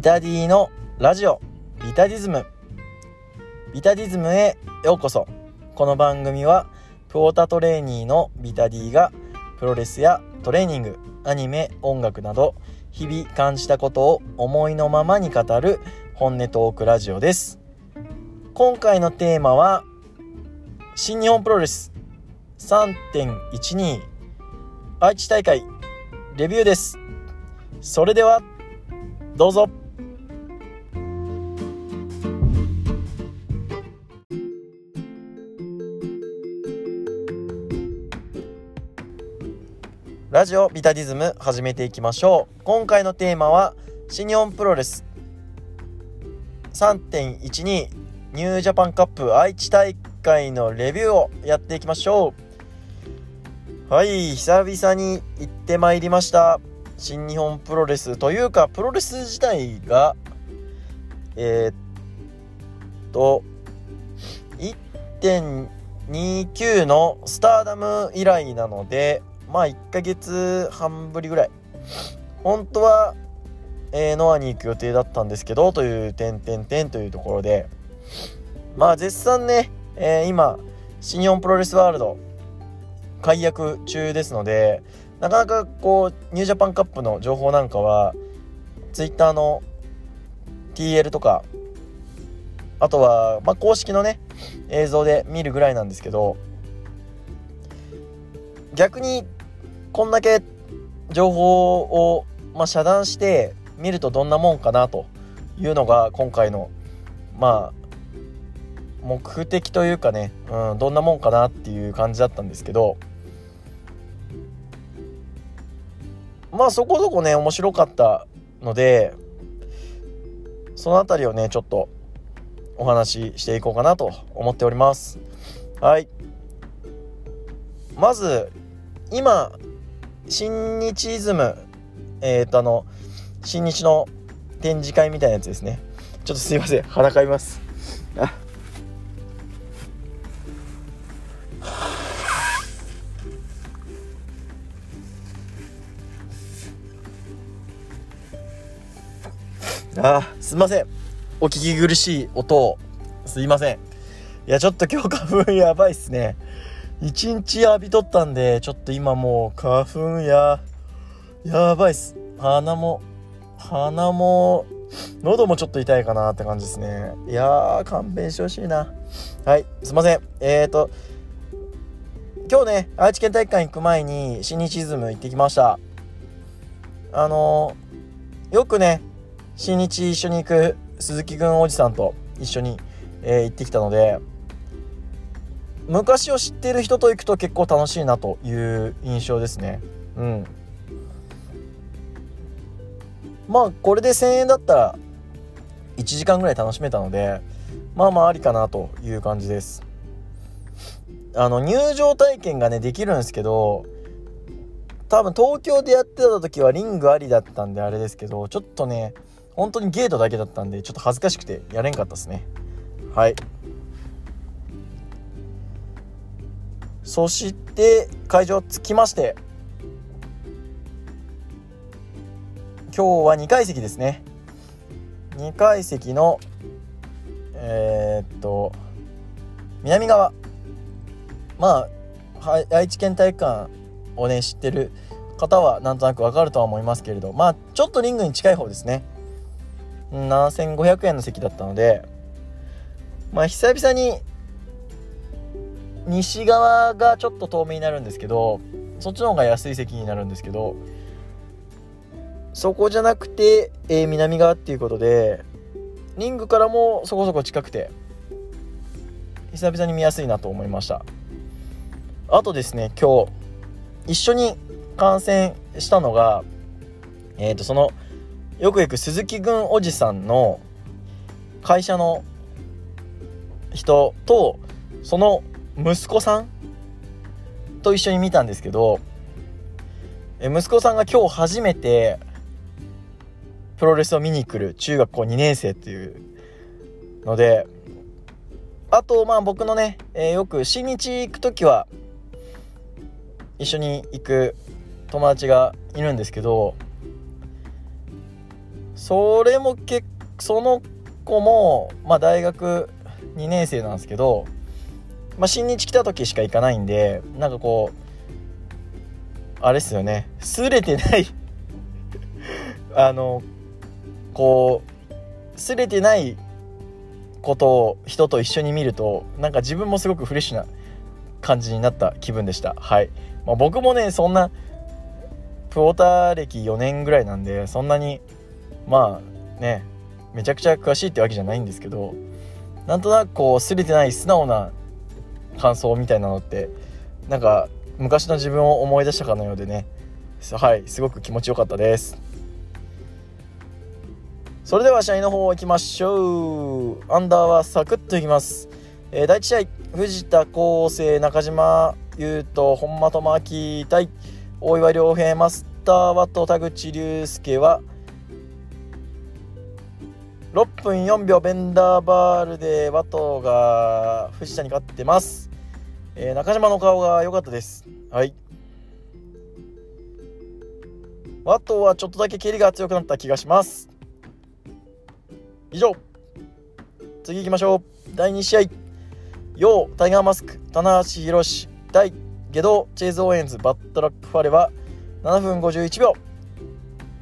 ビタディのラジオビタディズム。ビタディズムへようこそ。この番組はプオタトレーニーのビタディがプロレスやトレーニングアニメ音楽など日々感じたことを思いのままに語る本音トークラジオです。今回のテーマは新日本プロレス。3.12愛知大会レビューです。それではどうぞ。ラジオビタディズム始めていきましょう。今回のテーマは新日本プロレス。3.12ニュージャパンカップ愛知大会のレビューをやっていきましょう。はい久々に行ってまいりました。新日本プロレスというかプロレス自体がえー、っと1.29のスターダム以来なのでまあ1ヶ月半ぶりぐらい。本当は、えー、ノアに行く予定だったんですけどという点点点というところで。まあ絶賛ね、えー、今新日本プロレスワールド解約中ですのでなかなかこうニュージャパンカップの情報なんかはツイッターの TL とかあとは、まあ、公式のね映像で見るぐらいなんですけど逆にこんだけ情報を、まあ、遮断して見るとどんなもんかなというのが今回のまあ目的というかね、うん、どんなもんかなっていう感じだったんですけど。まあそこそこね面白かったのでその辺りをねちょっとお話ししていこうかなと思っております。はい。まず今新日イズムえっ、ー、とあの新日の展示会みたいなやつですね。ちょっとすいません。鼻かみます。あ。あすいません。お聞き苦しい音を。すいません。いやちょっと今日花粉やばいっすね。一日浴びとったんでちょっと今もう花粉ややばいっす。鼻も鼻も喉もちょっと痛いかなって感じですね。いやー勘弁してほしいな。はいすいません。えーと今日ね愛知県体育館行く前に新日イズム行ってきました。あのー、よくね新日一緒に行く鈴木軍おじさんと一緒に、えー、行ってきたので昔を知っている人と行くと結構楽しいなという印象ですね。うん。まあこれで1,000円だったら1時間ぐらい楽しめたのでまあまあありかなという感じです。あの入場体験がねできるんですけど多分東京でやってた時はリングありだったんであれですけどちょっとね本当にゲートだけだったんでちょっと恥ずかしくてやれんかったですね。はい。そして会場着きまして今日は2階席ですね。2階席のえー、っと南側。まあ愛知県体育館をね知ってる方はなんとなくわかるとは思いますけれど。まあちょっとリングに近い方ですね。7500円の席だったのでまあ久々に西側がちょっと遠目になるんですけどそっちの方が安い席になるんですけどそこじゃなくて、えー、南側っていうことでリングからもそこそこ近くて久々に見やすいなと思いました。あとですね今日一緒に観戦したのがえっ、ー、とそのよく行く鈴木軍おじさんの会社の人とその息子さんと一緒に見たんですけど息子さんが今日初めてプロレスを見に来る中学校2年生っていうのであとまあ僕のね、えー、よく新日行く時は一緒に行く友達がいるんですけどそれもけその子も、まあ、大学2年生なんですけど、まあ、新日来た時しか行かないんでなんかこうあれっすよね。すれてない あのこうすれてないことを人と一緒に見るとなんか自分もすごくフレッシュな感じになった気分でした。はい、まあ、僕もねそんなプオーター歴4年ぐらいなんでそんなにまあねめちゃくちゃ詳しいってわけじゃないんですけどなんとなくこうすれてない素直な感想みたいなのってなんか昔の自分を思い出したかのようでね。はいすごく気持ちよかったです。それでは試合の方行きましょう。アンダーはサクッといきます、えー、第1試合藤田康生中島優斗本間智明対大岩良平マスターワット田口竜介は6分4秒ベンダーバールでワトが藤田に勝ってます、えー、中島の顔が良かったです。はい。ワトはちょっとだけ蹴りが強くなった気がします。以上。次行きましょう。第2試合。ヨータイガーマスク棚橋宏対ゲドチェイズ・オーエンズバットラックファレは7分51秒。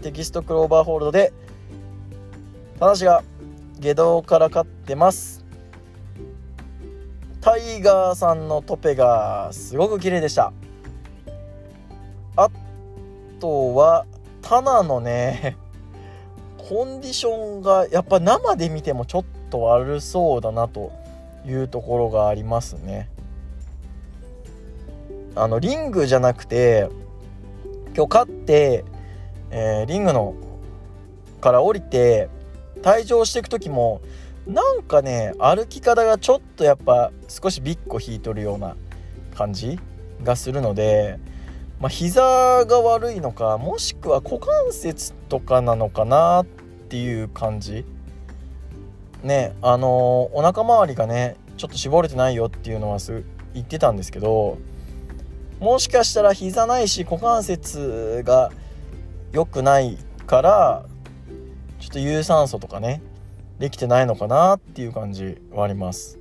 テキストクローバーホールドで話が下道から勝ってます。タイガーさんのトペがすごく綺麗でした。あとはタナのねコンディションがやっぱ生で見てもちょっと悪そうだなというところがありますね。あのリングじゃなくて今日勝って、えー、リングのから降りて退場していく時もなんかね歩き方がちょっとやっぱ少しビッコ引いとるような感じがするので、まあ、膝が悪いのかもしくは股関節とかなのかなっていう感じ。ねあのお腹周りがねちょっと絞れてないよっていうのはす言ってたんですけどもしかしたら膝ないし股関節が良くないからちょっと有酸素とかねできてないのかなっていう感じはあります。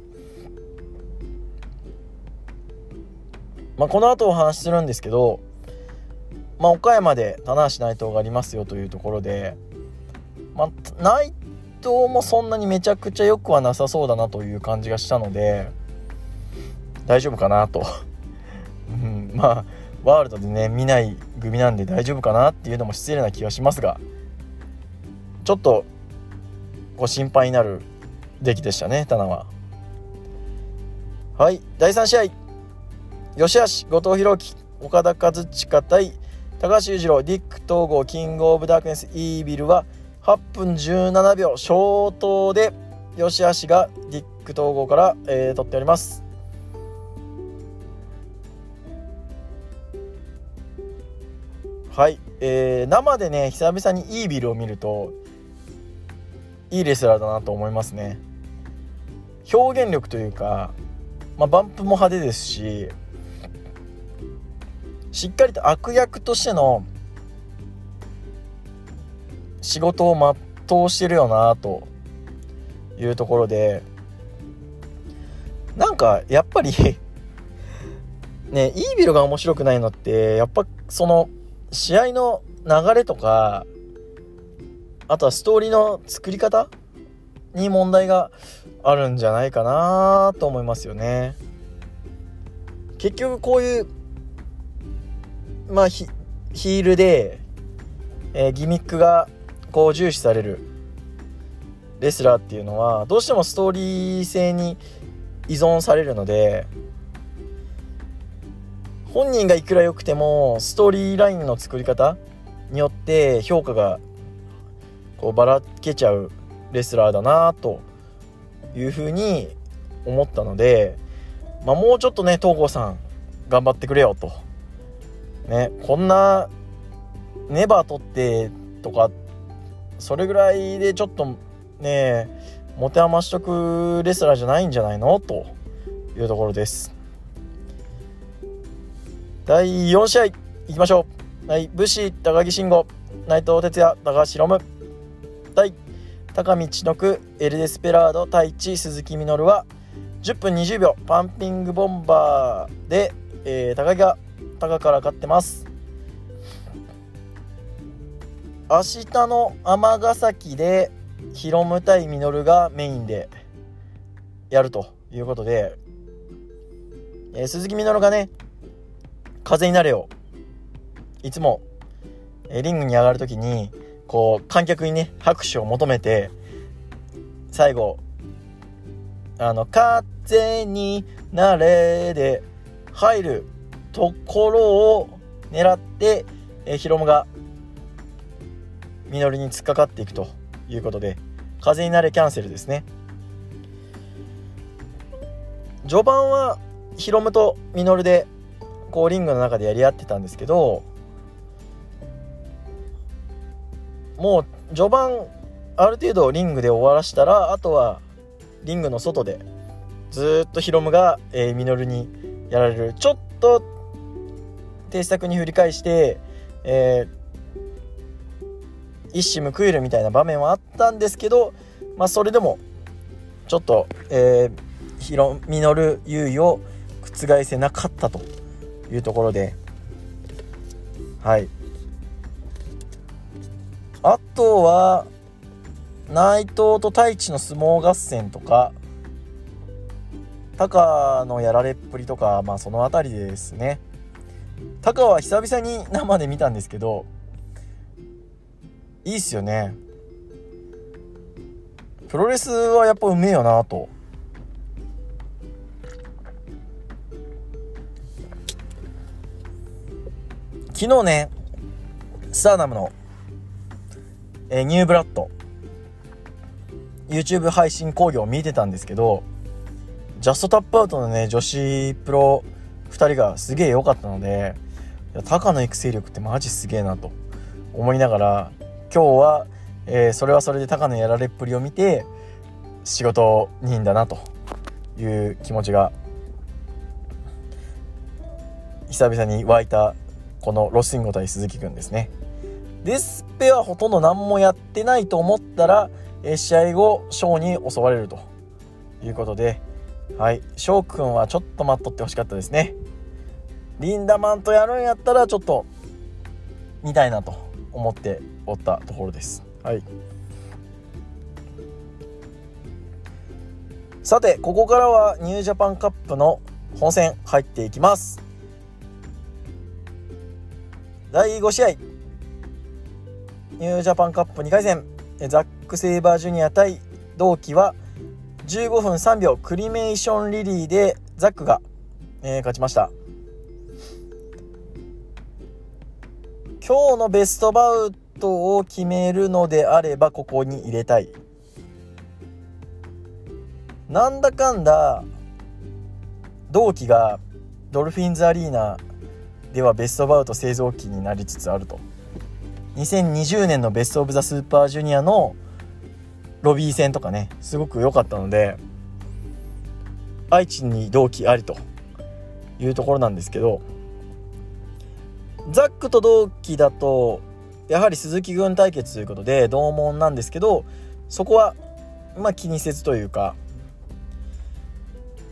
まあ、この後お話しするんですけど、まあ、岡山で棚橋内藤がありますよというところで、まあ、内藤もそんなにめちゃくちゃ良くはなさそうだなという感じがしたので大丈夫かなと、うん、まあワールドでね見ない組なんで大丈夫かなっていうのも失礼な気がしますがちょっとご心配になる出来でしたね、タナは。はい、第3試合。吉橋、後藤弘樹、岡田和親対高橋裕次郎、ディック統合、キングオブダークネス、イービルは8分17秒、消灯で吉橋がディック統合から、えー、取っております。はい、えー、生でね久々にイービルを見るといいレスラーだなと思いますね。表現力というか、まあ、バンプも派手ですししっかりと悪役としての仕事を全うしてるよなというところでなんかやっぱり ねイービルが面白くないのってやっぱその試合の流れとかあとはストーリーの作り方に問題があるんじゃないかなと思いますよね。結局こういうまあヒールで、えー、ギミックがこう重視されるレスラーっていうのはどうしてもストーリー性に依存されるので本人がいくら良くてもストーリーラインの作り方によって評価がこうばらけちゃうレスラーだなというふうに思ったので、まあ、もうちょっとね東郷さん頑張ってくれよと。ね、こんなネバー取ってとかそれぐらいでちょっとね持て余しとくレスラーじゃないんじゃないのというところです。第4試合いきましょう。はい武士高木慎吾内藤哲也高橋宏夢。対高道のくエル・デスペラード対地鈴木みのるは10分20秒パンピングボンバーで、えー、高木が高から勝ってます。明日の尼崎でヒロム対ミノルがメインでやるということで、えー、鈴木みのるがね風になれよ。いつも、えー、リングに上がる時にこう観客にね拍手を求めて最後あの「風になれ」で入るところを狙って、えー、ヒロムがミノルに突っかかっていくということで風になれキャンセルですね。序盤はヒロムとミノルでこうリングの中でやり合ってたんですけどもう序盤ある程度リングで終わらしたらあとはリングの外でずっとヒロムが、えー、ミノルにやられる。ちょっと手作に振り返して、えー、一矢報いるみたいな場面はあったんですけど、まあ、それでもちょっと、えー、ヒロミノル優位を覆せなかったというところではい。あとは内藤と太一の相撲合戦とかタカのやられっぷりとかまあその辺りですね。タカは久々に生で見たんですけどいいっすよね。プロレスはやっぱうめえよなと。昨日ねスターダムの、えー、ニューブラッド YouTube 配信講義を見てたんですけどジャストタップアウトのね女子プロ2人がすげえ良かったのでタカの育成力ってマジすげえなと思いながら今日は、えー、それはそれでタカのやられっぷりを見て仕事人だなという気持ちが久々に湧いたこのロスインゴ対鈴木くんですね。デスペはほとんど何もやってないと思ったらえ試合後ショーに襲われると。いうことではい。翔くんはちょっと待っとってほしかったですね。リンダマンとやるんやったらちょっと見たいなと思っておったところです。はい。さてここからはニュージャパンカップの本戦入っていきます。第5試合。ニュージャパンカップ2回戦。ザック・セイバージュニア対同期は15分3秒クリメーションリリーでザックが、えー、勝ちました。今日のベストバウトを決めるのであればここに入れたい。なんだかんだ同期がドルフィンズアリーナではベストバウト製造機になりつつあると。2020年のベスト・オブ・ザ・スーパージュニアのロビー戦とかねすごく良かったので愛知に同期ありというところなんですけどザックと同期だとやはり鈴木軍対決ということで同門なんですけどそこはまあ気にせずというか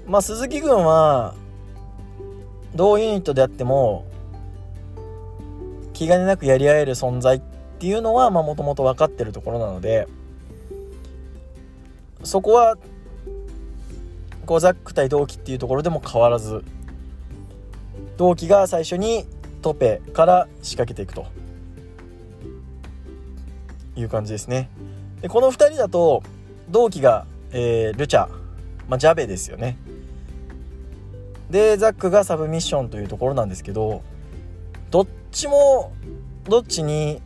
まあ鈴木軍は同ユニットであっても気兼ねなくやり合える存在っていうのはもともと分かってるところなのでそこはこうザック対同期っていうところでも変わらず同期が最初にトペから仕掛けていくという感じですね。でこの2人だと同期が、えー、ルチャ、まあ、ジャベですよね。でザックがサブミッションというところなんですけどどっちもどっちに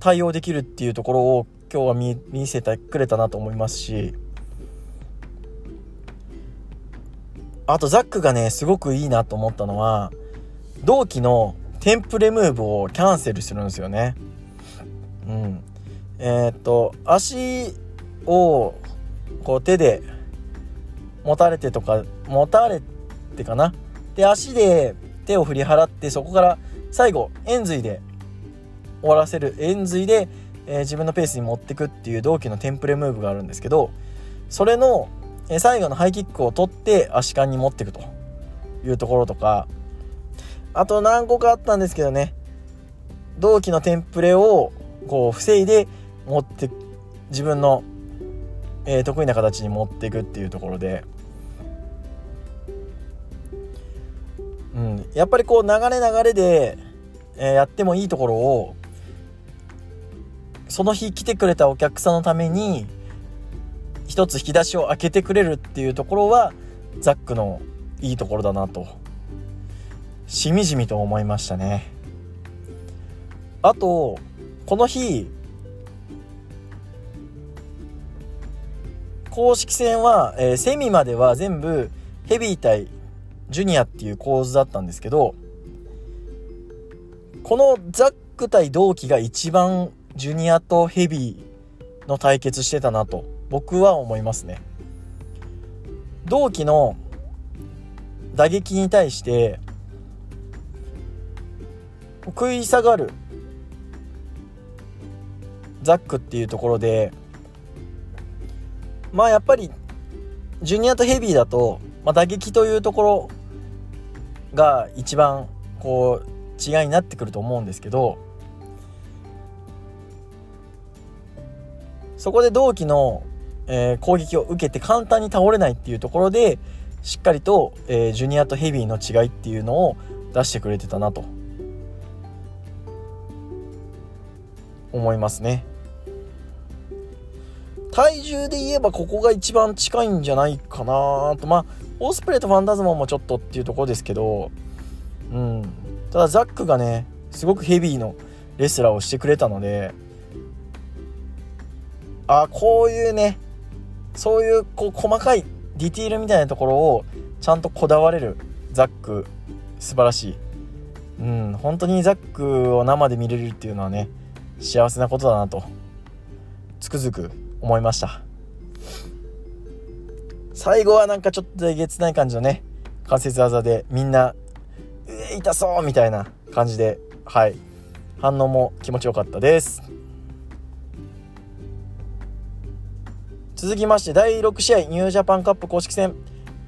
対応できるっていうところを今日は見見せてくれたなと思いますしあとザックがねすごくいいなと思ったのは同期のテンプレムーブをキャンセルするんですよね。うん、えー、っと足をこう手で持たれてとか持たれてかな？で足で手を振り払ってそこから最後円髄で終わらせる円髄で、えー、自分のペースに持ってくっていう同期のテンプレムーブがあるんですけどそれの、えー、最後のハイキックを取って足換に持っていくというところとかあと何個かあったんですけどね同期のテンプレをこう防いで持って自分の、えー、得意な形に持っていくっていうところで、うん、やっぱりこう流れ流れで、えー、やってもいいところをその日来てくれたお客さんのために一つ引き出しを開けてくれるっていうところはザックのいいところだなと。しみじみと思いましたね。あとこの日公式戦は、えー、セミまでは全部ヘビー対ジュニアっていう構図だったんですけどこのザック対同期が一番ジュニアとヘビーの対決してたなと僕は思いますね。同期の打撃に対して食い下がるザックっていうところでまあやっぱりジュニアとヘビーだと、まあ、打撃というところが一番こう違いになってくると思うんですけどそこで同期の、えー、攻撃を受けて簡単に倒れないっていうところでしっかりと、えー、ジュニアとヘビーの違いっていうのを出してくれてたなと思いますね。体重で言えばここが一番近いんじゃないかなとまあオスプレイとファンタズモンもちょっとっていうところですけどうん。ただザックがねすごくヘビーのレスラーをしてくれたのであこういうねそういうこう細かいディティールみたいなところをちゃんとこだわれるザック。素晴らしい。うん。本当にザックを生で見れるっていうのはね幸せなことだなとつくづく思いました。最後はなんかちょっとえげつない感じのね関節技でみんな「え痛そう!」みたいな感じではい。反応も気持ちよかったです。続きまして第6試合ニュージャパンカップ公式戦。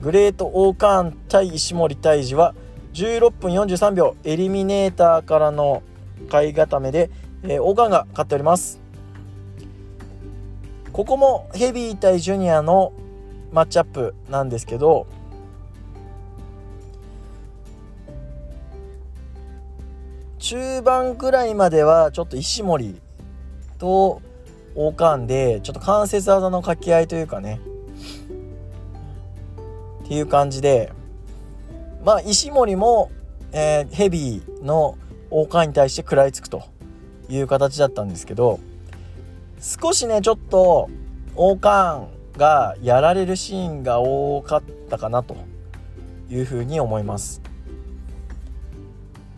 グレートオーカーン対石森泰治は16分43秒エリミネーターからの買い固めで、えー、オーカーンが勝っております。ここもヘビー対ジュニアのマッチアップなんですけど中盤くらいまではちょっと石森と王冠でちょっと関節技の掛け合いというかね。っていう感じでまあ石森も、えー、ヘビーの王冠に対して食らいつくという形だったんですけど少しねちょっと王冠がやられるシーンが多かったかなというふうに思います。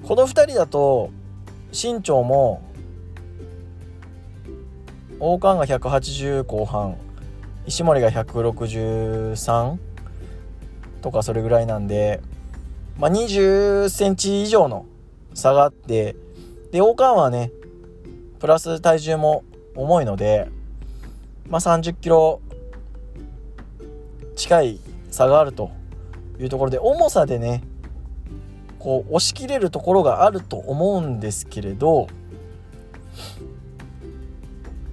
この2人だと身長も王冠が180後半石森が163とかそれぐらいなんで、まあ、20センチ以上の差があってで王冠はねプラス体重も重いので、まあ、30キロ近い差があるというところで重さでねこう押し切れるところがあると思うんですけれど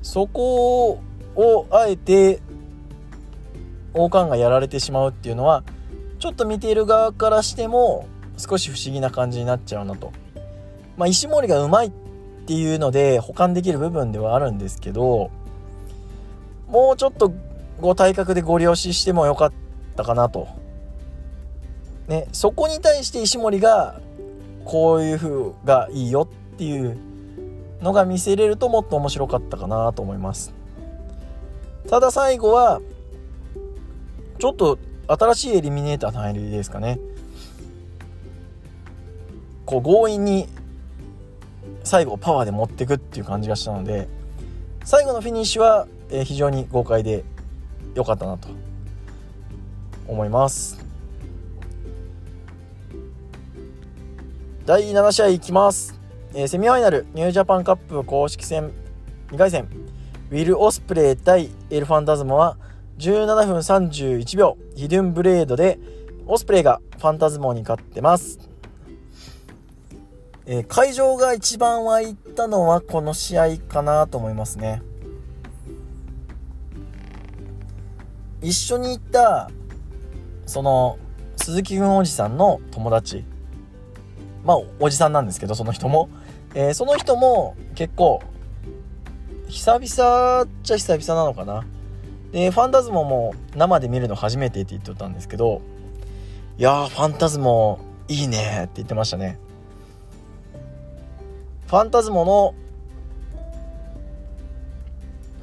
そこをあえて王冠がやられてしまうっていうのはちょっと見ている側からしても少し不思議な感じになっちゃうなと。まあ、石森がうまいっっていうので保管できる部分ではあるんですけどもうちょっとご体格でご利用してもよかったかなと。ね、そこに対して石森がこういう風がいいよっていうのが見せれるともっと面白かったかなと思いますただ最後はちょっと新しいエリミネーターの入りですかねこう強引に最後パワーで持っていくっていう感じがしたので最後のフィニッシュは、非常に豪快で良かったなと思います。第7試合いきます、えー、セミファイナルニュージャパンカップ公式戦2回戦。ウィル・オスプレイ対エル・ファンタズモは17分31秒ヒドゥンブレードでオスプレイがファンタズモに勝ってます、えー、会場が一番沸いたのはこの試合かなと思いますね。一緒に行ったその鈴木君おじさんの友達。まあおじさんなんですけどその人も、えー、その人も結構久々っちゃ久々なのかな。でファンタズモも生で見るの初めてって言ってたんですけどいやーファンタズモいいねって言ってましたね。ファンタズモの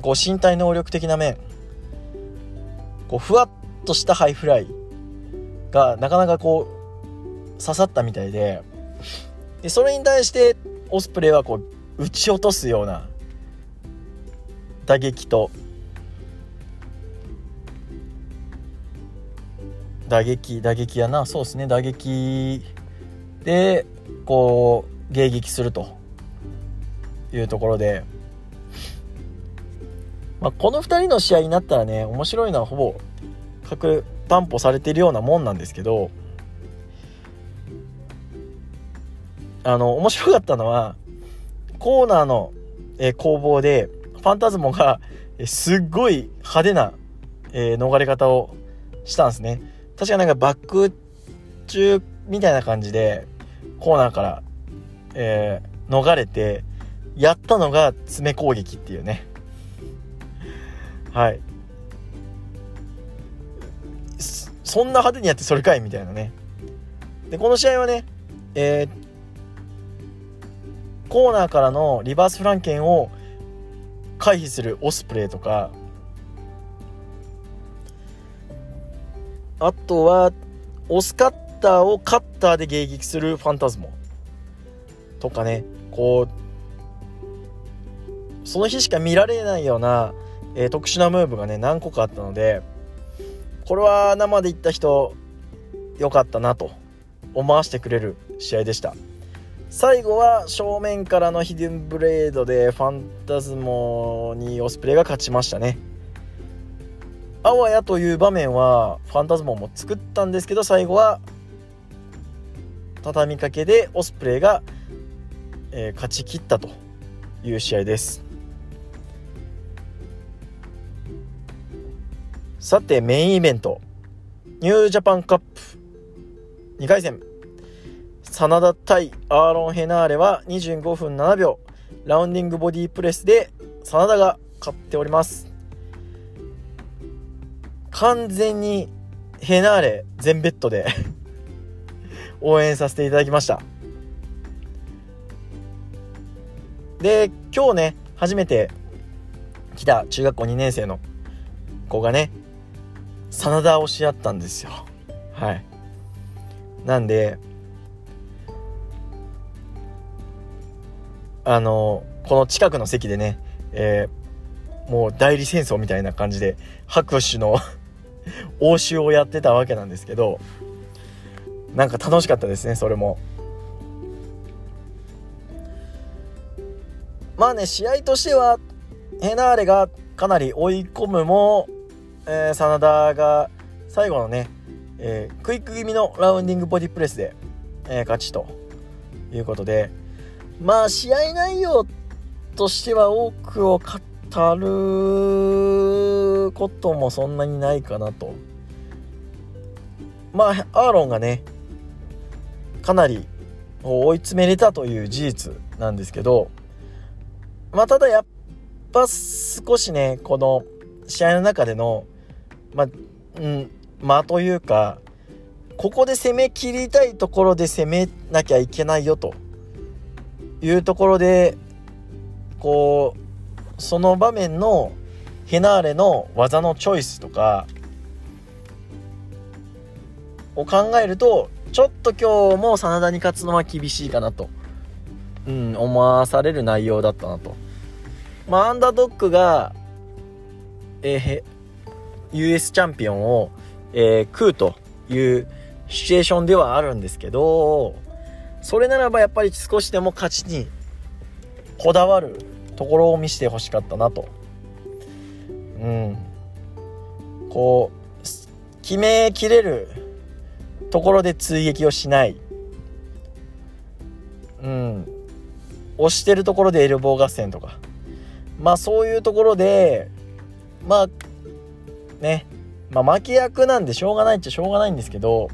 こう身体能力的な面。こうふわっとしたハイフライがなかなかこう刺さったみたいででそれに対してオスプレイはこう撃ち落とすような打撃と打撃打撃やなそうですね打撃でこう迎撃するというところでまあ、この2人の試合になったらね面白いのはほぼ確担保されてるようなもんなんですけどあの面白かったのはコーナーの、え攻防でファンタズモが、えすっごい派手な、え、逃れ方をしたんですね。確かなんかバック中みたいな感じでコーナーから、えー、逃れてやったのが詰め攻撃っていうね。はい。そんな派手にやってそれかいみたいなね。でこの試合はねえー、コーナーからのリバースフランケンを回避するオスプレイとか。あとはオスカッターをカッターで迎撃するファンタズモとかね。こうその日しか見られないようなえー、特殊なムーブがね何個かあったのでこれは生で行った人良かったなと思わせてくれる試合でした。最後は正面からのヒデンブレードでファンタズモにオスプレイが勝ちましたね。あわやという場面はファンタズモも作ったんですけど最後は畳みかけでオスプレイが、えー、勝ち切ったという試合です。さてメインイベント。ニュージャパンカップ。2回戦。真田対アーロン・ヘナーレは25分7秒。ラウンディングボディープレスで真田が勝っております。完全にヘナーレ全ベッドで 応援させていただきました。で今日ね初めて来た中学校2年生の子がね真田推し合ったんですよ。はい。なんであのこの近くの席でね、えー、もう代理戦争みたいな感じで拍手の 応酬をやってたわけなんですけどなんか楽しかったですねそれも。まあね試合としてはヘナーレがかなり追い込むもえー、真田が最後のね、えー、クイック気味のラウンディングボディプレスで、えー、勝ちということでまあ試合内容としては多くを語ることもそんなにないかなと。まあアーロンがねかなり追い詰めれたという事実なんですけどまあただやっぱ少しねこの試合の中でのまあ、うん、まというか、ここで攻め切りたいところで攻めなきゃいけないよというところで、こう、その場面のヘナーレの技のチョイスとかを考えると、ちょっと今日も真田に勝つのは厳しいかなと、うん、思わされる内容だったなと。まあ、アンダードックが、えー、US チャンピオンを、えー、食うというシチュエーションではあるんですけどそれならばやっぱり少しでも勝ちにこだわるところを見せてほしかったなと。うん。こう決めきれるところで追撃をしない。うん。押してるところでエルボー合戦とか。まあそういうところでまあね。まあ負け役なんでしょうがないっちゃしょうがないんですけど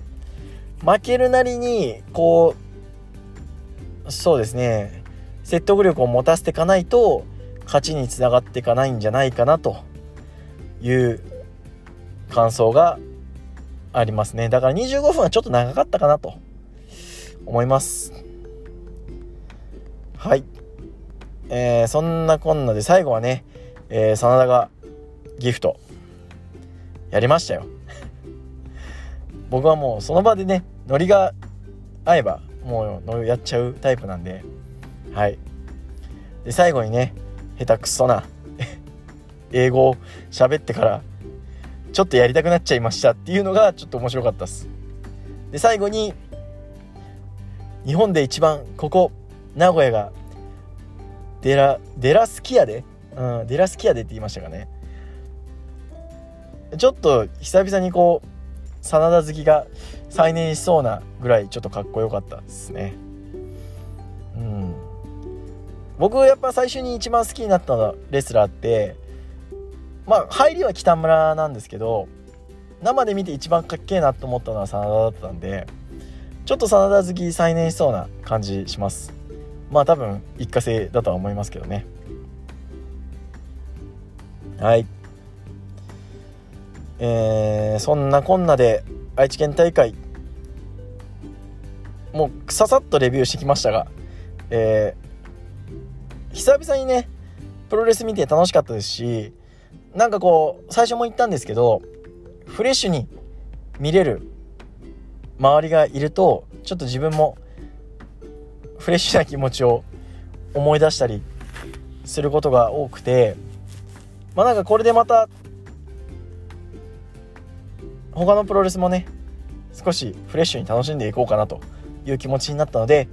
負けるなりにこうそうですね。説得力を持たせていかないと勝ちにつながっていかないんじゃないかなという感想がありますね。だから25分はちょっと長かったかなと思います。はい。えー、そんなこんなで最後はね、えー、真田がギフト。やりましたよ。僕はもうその場でねノリが合えばもうやっちゃうタイプなんで。はい。で最後にね下手くそな 英語を喋ってからちょっとやりたくなっちゃいましたっていうのがちょっと面白かったっす。で最後に日本で一番ここ名古屋がデラデラスキアで？うんデラスキアでって言いましたかね。ちょっと久々にこう真田好きが再燃しそうなぐらいちょっとかっこよかったですね。うん。僕やっぱ最初に一番好きになったレスラーってまあ入りは北村なんですけど生で見て一番かっけえなと思ったのは真田だったんでちょっと真田好き再燃しそうな感じします。まあ多分一過性だとは思いますけどね。はい。えー、そんなこんなで愛知県大会もうささっとレビューしてきましたが、えー、久々にねプロレス見て楽しかったですしなんかこう最初も言ったんですけどフレッシュに見れる周りがいるとちょっと自分もフレッシュな気持ちを思い出したりすることが多くてまあなんかこれでまた他のプロレスもね少しフレッシュに楽しんでいこうかなという気持ちになったので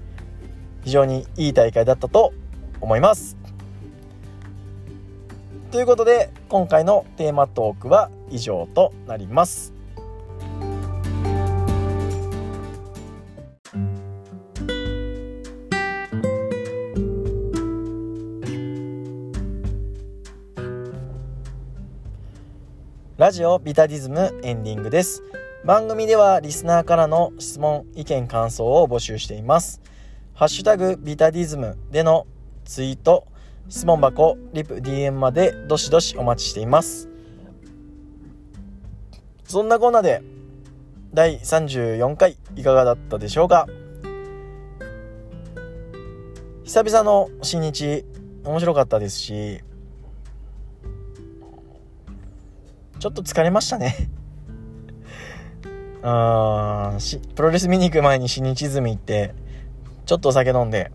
非常にいい大会だったと思います。ということで今回のテーマトークは以上となります。ラジオビタディズムエンディングです。番組ではリスナーからの質問、意見、感想を募集しています。ハッシュタグビタディズムでのツイート、質問箱、リプ、DM までどしどしお待ちしています。そんなこんなで第34回いかがだったでしょうか？久々の新日面白かったですしちょっと疲れましたね。あしプロレス見に行く前に新日ズミ行ってちょっとお酒飲んで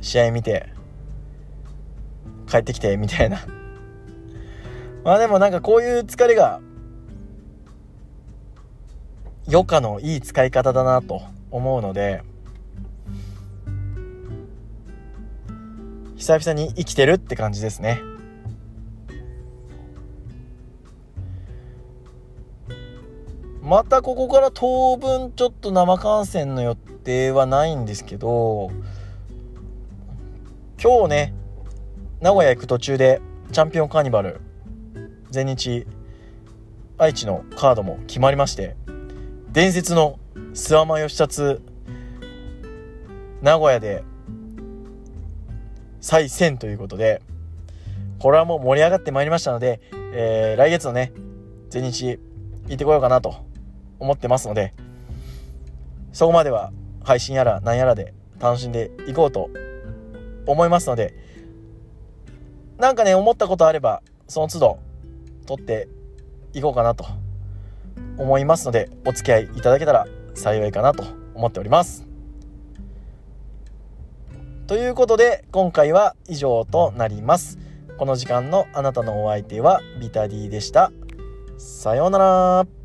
試合見て帰ってきてみたいな。まあでもなんかこういう疲れが余暇のいい使い方だなと思うので久々に生きてるって感じですね。またここから当分ちょっと生観戦の予定はないんですけど今日ね名古屋行く途中でチャンピオンカーニバル全日愛知のカードも決まりまして伝説の諏訪間義達名古屋で再戦ということでこれはもう盛り上がってまいりましたので、えー、来月のね全日行ってこようかなと思ってますのでそこまでは配信やら何やらで楽しんでいこうと思いますのでなんかね思ったことあればその都度撮っていこうかなと思いますのでお付き合いいただけたら幸いかなと思っております。ということで今回は以上となります。この時間のあなたのお相手はビタディでした。さようなら。